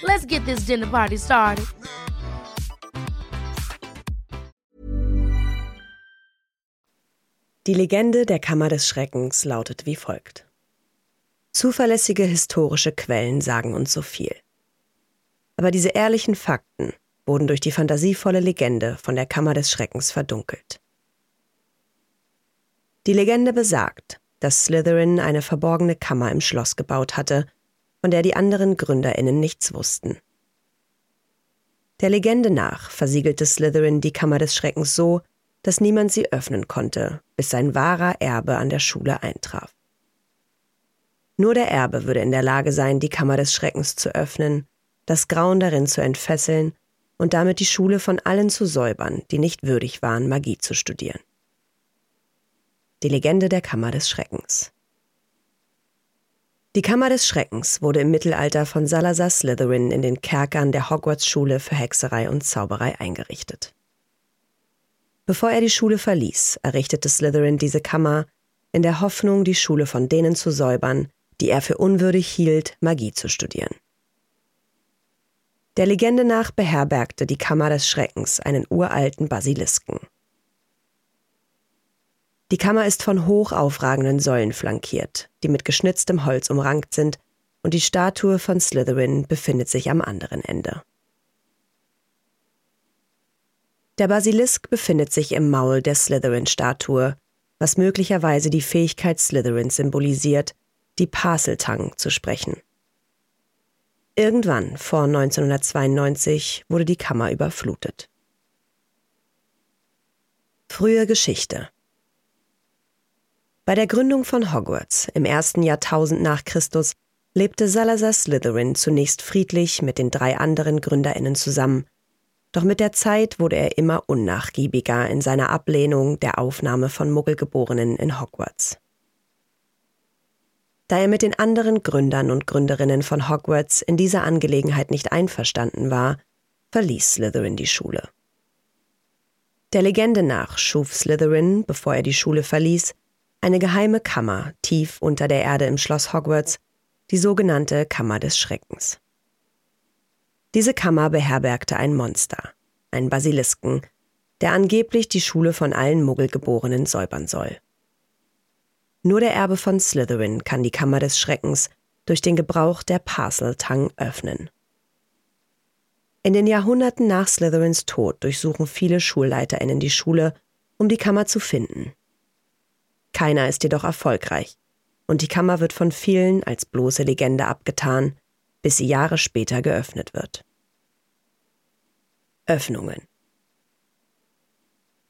Let's get this dinner party started. Die Legende der Kammer des Schreckens lautet wie folgt. Zuverlässige historische Quellen sagen uns so viel. Aber diese ehrlichen Fakten wurden durch die fantasievolle Legende von der Kammer des Schreckens verdunkelt. Die Legende besagt, dass Slytherin eine verborgene Kammer im Schloss gebaut hatte, von der die anderen Gründerinnen nichts wussten. Der Legende nach versiegelte Slytherin die Kammer des Schreckens so, dass niemand sie öffnen konnte, bis sein wahrer Erbe an der Schule eintraf. Nur der Erbe würde in der Lage sein, die Kammer des Schreckens zu öffnen, das Grauen darin zu entfesseln und damit die Schule von allen zu säubern, die nicht würdig waren, Magie zu studieren. Die Legende der Kammer des Schreckens. Die Kammer des Schreckens wurde im Mittelalter von Salazar Slytherin in den Kerkern der Hogwarts-Schule für Hexerei und Zauberei eingerichtet. Bevor er die Schule verließ, errichtete Slytherin diese Kammer in der Hoffnung, die Schule von denen zu säubern, die er für unwürdig hielt, Magie zu studieren. Der Legende nach beherbergte die Kammer des Schreckens einen uralten Basilisken. Die Kammer ist von hoch aufragenden Säulen flankiert, die mit geschnitztem Holz umrankt sind, und die Statue von Slytherin befindet sich am anderen Ende. Der Basilisk befindet sich im Maul der Slytherin-Statue, was möglicherweise die Fähigkeit Slytherins symbolisiert, die Parseltang zu sprechen. Irgendwann vor 1992 wurde die Kammer überflutet. Frühe Geschichte bei der Gründung von Hogwarts im ersten Jahrtausend nach Christus lebte Salazar Slytherin zunächst friedlich mit den drei anderen Gründerinnen zusammen, doch mit der Zeit wurde er immer unnachgiebiger in seiner Ablehnung der Aufnahme von Muggelgeborenen in Hogwarts. Da er mit den anderen Gründern und Gründerinnen von Hogwarts in dieser Angelegenheit nicht einverstanden war, verließ Slytherin die Schule. Der Legende nach schuf Slytherin, bevor er die Schule verließ, eine geheime Kammer tief unter der Erde im Schloss Hogwarts, die sogenannte Kammer des Schreckens. Diese Kammer beherbergte ein Monster, einen Basilisken, der angeblich die Schule von allen Muggelgeborenen säubern soll. Nur der Erbe von Slytherin kann die Kammer des Schreckens durch den Gebrauch der Parseltang öffnen. In den Jahrhunderten nach Slytherins Tod durchsuchen viele SchulleiterInnen die Schule, um die Kammer zu finden. Keiner ist jedoch erfolgreich, und die Kammer wird von vielen als bloße Legende abgetan, bis sie Jahre später geöffnet wird. Öffnungen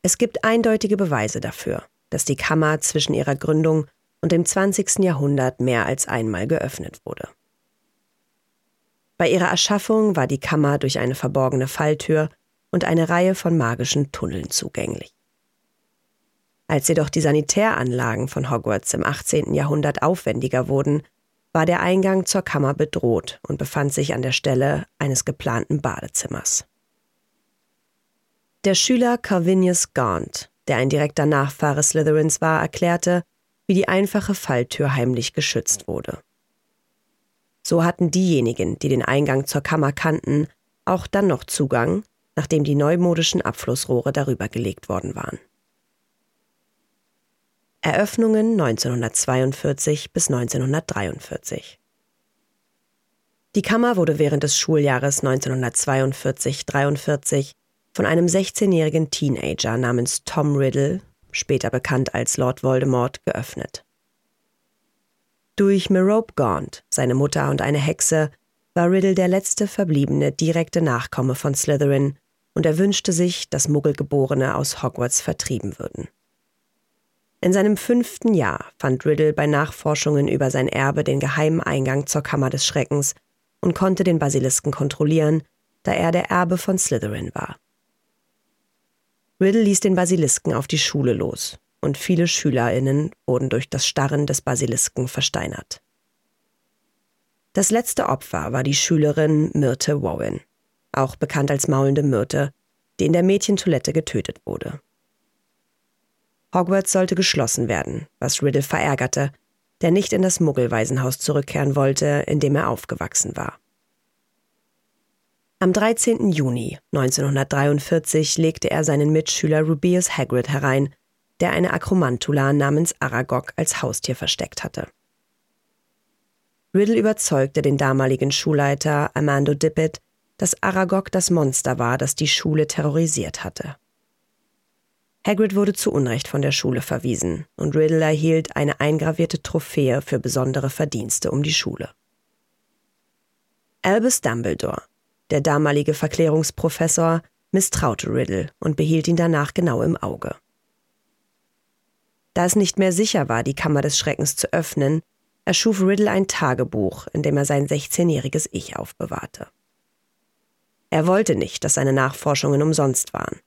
Es gibt eindeutige Beweise dafür, dass die Kammer zwischen ihrer Gründung und dem 20. Jahrhundert mehr als einmal geöffnet wurde. Bei ihrer Erschaffung war die Kammer durch eine verborgene Falltür und eine Reihe von magischen Tunneln zugänglich. Als jedoch die Sanitäranlagen von Hogwarts im 18. Jahrhundert aufwendiger wurden, war der Eingang zur Kammer bedroht und befand sich an der Stelle eines geplanten Badezimmers. Der Schüler Calvinius Gaunt, der ein direkter Nachfahre Slytherins war, erklärte, wie die einfache Falltür heimlich geschützt wurde. So hatten diejenigen, die den Eingang zur Kammer kannten, auch dann noch Zugang, nachdem die neumodischen Abflussrohre darüber gelegt worden waren. Eröffnungen 1942 bis 1943. Die Kammer wurde während des Schuljahres 1942-43 von einem 16-jährigen Teenager namens Tom Riddle, später bekannt als Lord Voldemort, geöffnet. Durch Merope Gaunt, seine Mutter und eine Hexe, war Riddle der letzte verbliebene direkte Nachkomme von Slytherin und er wünschte sich, dass Muggelgeborene aus Hogwarts vertrieben würden. In seinem fünften Jahr fand Riddle bei Nachforschungen über sein Erbe den geheimen Eingang zur Kammer des Schreckens und konnte den Basilisken kontrollieren, da er der Erbe von Slytherin war. Riddle ließ den Basilisken auf die Schule los, und viele SchülerInnen wurden durch das Starren des Basilisken versteinert. Das letzte Opfer war die Schülerin Myrte Warren, auch bekannt als maulende Myrte, die in der Mädchentoilette getötet wurde. Hogwarts sollte geschlossen werden, was Riddle verärgerte, der nicht in das Muggelwaisenhaus zurückkehren wollte, in dem er aufgewachsen war. Am 13. Juni 1943 legte er seinen Mitschüler Rubeus Hagrid herein, der eine Akromantula namens Aragog als Haustier versteckt hatte. Riddle überzeugte den damaligen Schulleiter Amando Dippet, dass Aragog das Monster war, das die Schule terrorisiert hatte. Hagrid wurde zu Unrecht von der Schule verwiesen und Riddle erhielt eine eingravierte Trophäe für besondere Verdienste um die Schule. Albus Dumbledore, der damalige Verklärungsprofessor, misstraute Riddle und behielt ihn danach genau im Auge. Da es nicht mehr sicher war, die Kammer des Schreckens zu öffnen, erschuf Riddle ein Tagebuch, in dem er sein 16-jähriges Ich aufbewahrte. Er wollte nicht, dass seine Nachforschungen umsonst waren.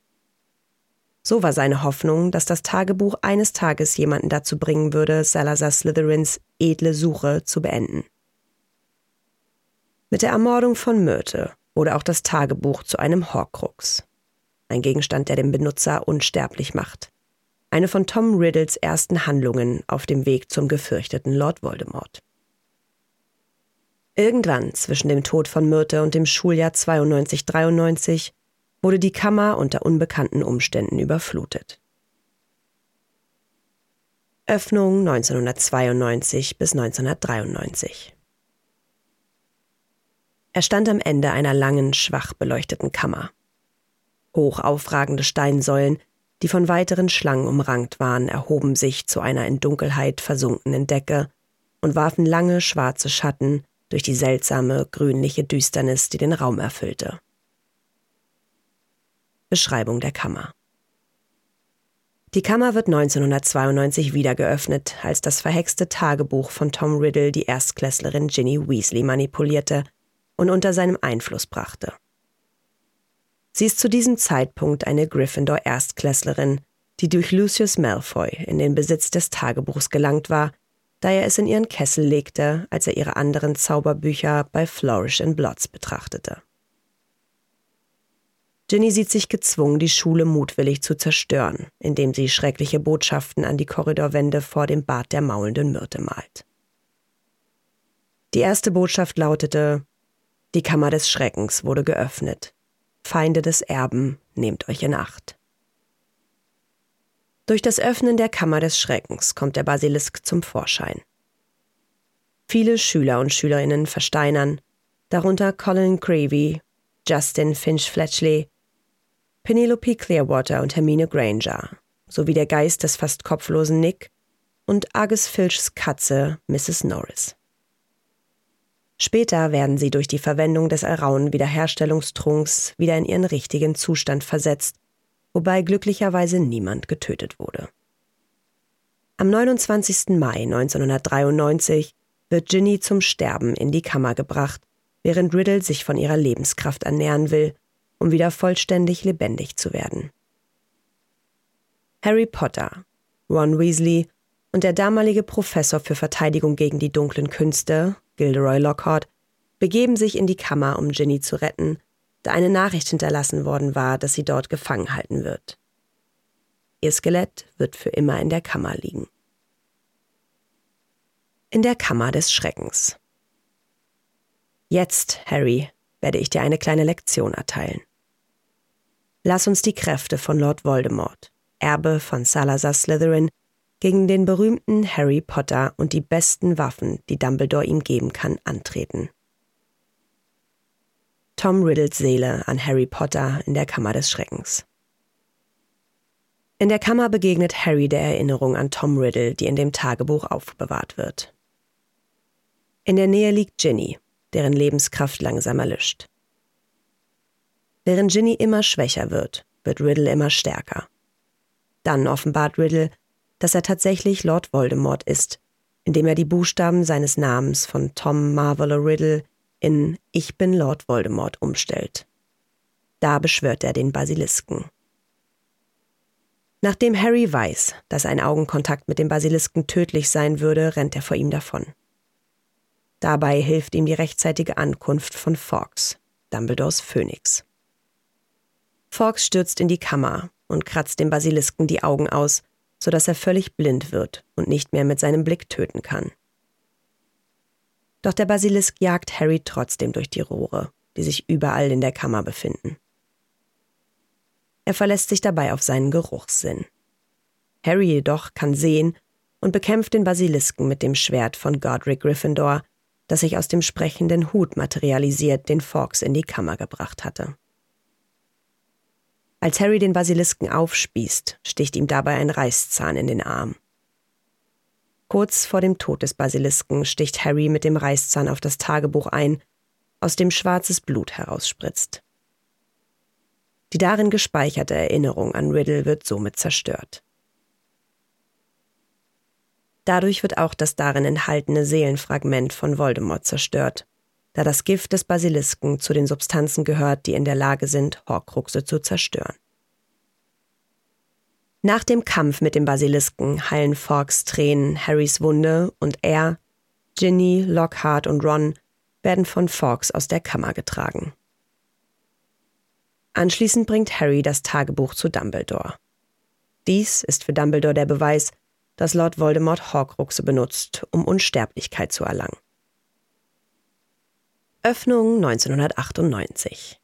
So war seine Hoffnung, dass das Tagebuch eines Tages jemanden dazu bringen würde, Salazar Slytherins edle Suche zu beenden. Mit der Ermordung von Myrte wurde auch das Tagebuch zu einem Horcrux. Ein Gegenstand, der den Benutzer unsterblich macht. Eine von Tom Riddles ersten Handlungen auf dem Weg zum gefürchteten Lord Voldemort. Irgendwann zwischen dem Tod von Myrte und dem Schuljahr 92-93 wurde die Kammer unter unbekannten Umständen überflutet. Öffnung 1992 bis 1993. Er stand am Ende einer langen, schwach beleuchteten Kammer. Hoch aufragende Steinsäulen, die von weiteren Schlangen umrankt waren, erhoben sich zu einer in Dunkelheit versunkenen Decke und warfen lange schwarze Schatten durch die seltsame, grünliche Düsternis, die den Raum erfüllte. Beschreibung der Kammer. Die Kammer wird 1992 wieder geöffnet, als das verhexte Tagebuch von Tom Riddle die Erstklässlerin Ginny Weasley manipulierte und unter seinem Einfluss brachte. Sie ist zu diesem Zeitpunkt eine Gryffindor-Erstklässlerin, die durch Lucius Malfoy in den Besitz des Tagebuchs gelangt war, da er es in ihren Kessel legte, als er ihre anderen Zauberbücher bei Flourish and Blots betrachtete. Ginny sieht sich gezwungen, die Schule mutwillig zu zerstören, indem sie schreckliche Botschaften an die Korridorwände vor dem Bad der maulenden Myrte malt. Die erste Botschaft lautete Die Kammer des Schreckens wurde geöffnet. Feinde des Erben, nehmt euch in Acht. Durch das Öffnen der Kammer des Schreckens kommt der Basilisk zum Vorschein. Viele Schüler und Schülerinnen versteinern, darunter Colin Creevy, Justin Finch Fletchley, Penelope Clearwater und Hermine Granger, sowie der Geist des fast kopflosen Nick und Argus Filchs Katze Mrs. Norris. Später werden sie durch die Verwendung des Alraun Wiederherstellungstrunks wieder in ihren richtigen Zustand versetzt, wobei glücklicherweise niemand getötet wurde. Am 29. Mai 1993 wird Ginny zum Sterben in die Kammer gebracht, während Riddle sich von ihrer Lebenskraft ernähren will um wieder vollständig lebendig zu werden. Harry Potter, Ron Weasley und der damalige Professor für Verteidigung gegen die dunklen Künste, Gilderoy Lockhart, begeben sich in die Kammer, um Ginny zu retten, da eine Nachricht hinterlassen worden war, dass sie dort gefangen halten wird. Ihr Skelett wird für immer in der Kammer liegen. In der Kammer des Schreckens. Jetzt, Harry, werde ich dir eine kleine Lektion erteilen. Lass uns die Kräfte von Lord Voldemort, Erbe von Salazar Slytherin, gegen den berühmten Harry Potter und die besten Waffen, die Dumbledore ihm geben kann, antreten. Tom Riddles Seele an Harry Potter in der Kammer des Schreckens. In der Kammer begegnet Harry der Erinnerung an Tom Riddle, die in dem Tagebuch aufbewahrt wird. In der Nähe liegt Ginny, deren Lebenskraft langsam erlischt. Während Ginny immer schwächer wird, wird Riddle immer stärker. Dann offenbart Riddle, dass er tatsächlich Lord Voldemort ist, indem er die Buchstaben seines Namens von Tom Marvolo Riddle in Ich bin Lord Voldemort umstellt Da beschwört er den Basilisken. Nachdem Harry weiß, dass ein Augenkontakt mit dem Basilisken tödlich sein würde, rennt er vor ihm davon. Dabei hilft ihm die rechtzeitige Ankunft von Fawkes, Dumbledores Phönix. Fawkes stürzt in die Kammer und kratzt dem Basilisken die Augen aus, sodass er völlig blind wird und nicht mehr mit seinem Blick töten kann. Doch der Basilisk jagt Harry trotzdem durch die Rohre, die sich überall in der Kammer befinden. Er verlässt sich dabei auf seinen Geruchssinn. Harry jedoch kann sehen und bekämpft den Basilisken mit dem Schwert von Godric Gryffindor, das sich aus dem sprechenden Hut materialisiert, den Fawkes in die Kammer gebracht hatte. Als Harry den Basilisken aufspießt, sticht ihm dabei ein Reißzahn in den Arm. Kurz vor dem Tod des Basilisken sticht Harry mit dem Reißzahn auf das Tagebuch ein, aus dem schwarzes Blut herausspritzt. Die darin gespeicherte Erinnerung an Riddle wird somit zerstört. Dadurch wird auch das darin enthaltene Seelenfragment von Voldemort zerstört, da das Gift des Basilisken zu den Substanzen gehört, die in der Lage sind, Horcruxe zu zerstören. Nach dem Kampf mit dem Basilisken heilen Fawkes Tränen Harrys Wunde und er, Ginny, Lockhart und Ron werden von Fawkes aus der Kammer getragen. Anschließend bringt Harry das Tagebuch zu Dumbledore. Dies ist für Dumbledore der Beweis, dass Lord Voldemort Horcruxe benutzt, um Unsterblichkeit zu erlangen. Öffnung 1998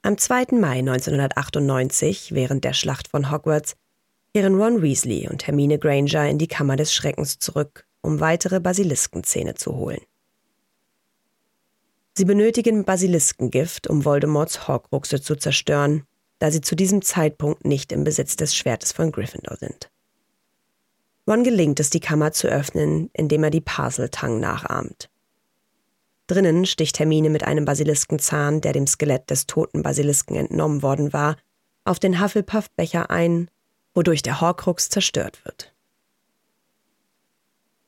Am 2. Mai 1998, während der Schlacht von Hogwarts, kehren Ron Weasley und Hermine Granger in die Kammer des Schreckens zurück, um weitere Basiliskenzähne zu holen. Sie benötigen Basiliskengift, um Voldemorts Horcruxe zu zerstören, da sie zu diesem Zeitpunkt nicht im Besitz des Schwertes von Gryffindor sind. Ron gelingt es, die Kammer zu öffnen, indem er die Parseltang nachahmt. Drinnen sticht Hermine mit einem Basiliskenzahn, der dem Skelett des toten Basilisken entnommen worden war, auf den Hufflepuff-Becher ein, wodurch der Horcrux zerstört wird.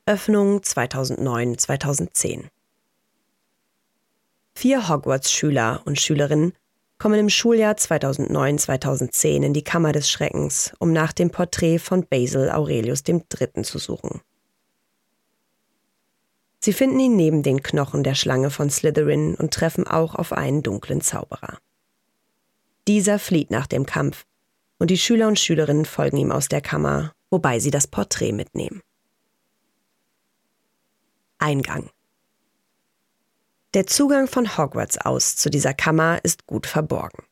Öffnung 2009-2010 Vier Hogwarts-Schüler und Schülerinnen kommen im Schuljahr 2009-2010 in die Kammer des Schreckens, um nach dem Porträt von Basil Aurelius III. zu suchen. Sie finden ihn neben den Knochen der Schlange von Slytherin und treffen auch auf einen dunklen Zauberer. Dieser flieht nach dem Kampf und die Schüler und Schülerinnen folgen ihm aus der Kammer, wobei sie das Porträt mitnehmen. Eingang der Zugang von Hogwarts aus zu dieser Kammer ist gut verborgen.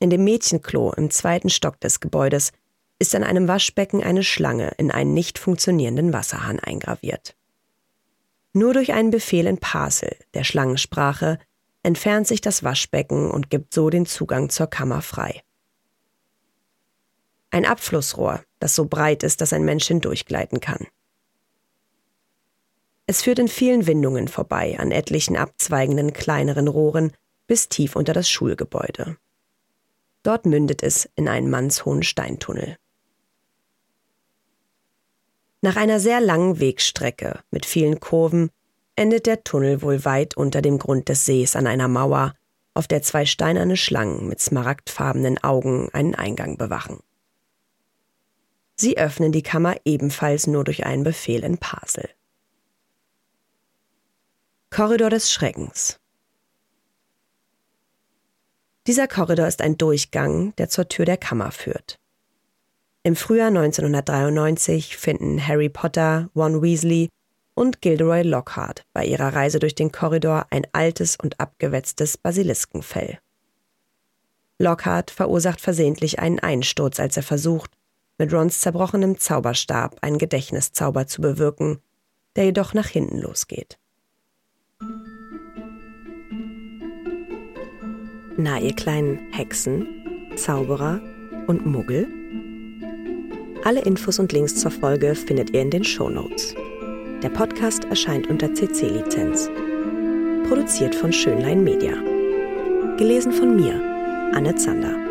In dem Mädchenklo im zweiten Stock des Gebäudes ist an einem Waschbecken eine Schlange in einen nicht funktionierenden Wasserhahn eingraviert. Nur durch einen Befehl in Parsel, der Schlangensprache, entfernt sich das Waschbecken und gibt so den Zugang zur Kammer frei. Ein Abflussrohr, das so breit ist, dass ein Mensch hindurchgleiten kann. Es führt in vielen Windungen vorbei, an etlichen abzweigenden kleineren Rohren bis tief unter das Schulgebäude. Dort mündet es in einen mannshohen Steintunnel. Nach einer sehr langen Wegstrecke mit vielen Kurven endet der Tunnel wohl weit unter dem Grund des Sees an einer Mauer, auf der zwei steinerne Schlangen mit smaragdfarbenen Augen einen Eingang bewachen. Sie öffnen die Kammer ebenfalls nur durch einen Befehl in Parsel. Korridor des Schreckens. Dieser Korridor ist ein Durchgang, der zur Tür der Kammer führt. Im Frühjahr 1993 finden Harry Potter, Ron Weasley und Gilderoy Lockhart bei ihrer Reise durch den Korridor ein altes und abgewetztes Basiliskenfell. Lockhart verursacht versehentlich einen Einsturz, als er versucht, mit Rons zerbrochenem Zauberstab einen Gedächtniszauber zu bewirken, der jedoch nach hinten losgeht. Na, ihr kleinen Hexen, Zauberer und Muggel? Alle Infos und Links zur Folge findet ihr in den Show Notes. Der Podcast erscheint unter CC-Lizenz. Produziert von Schönlein Media. Gelesen von mir, Anne Zander.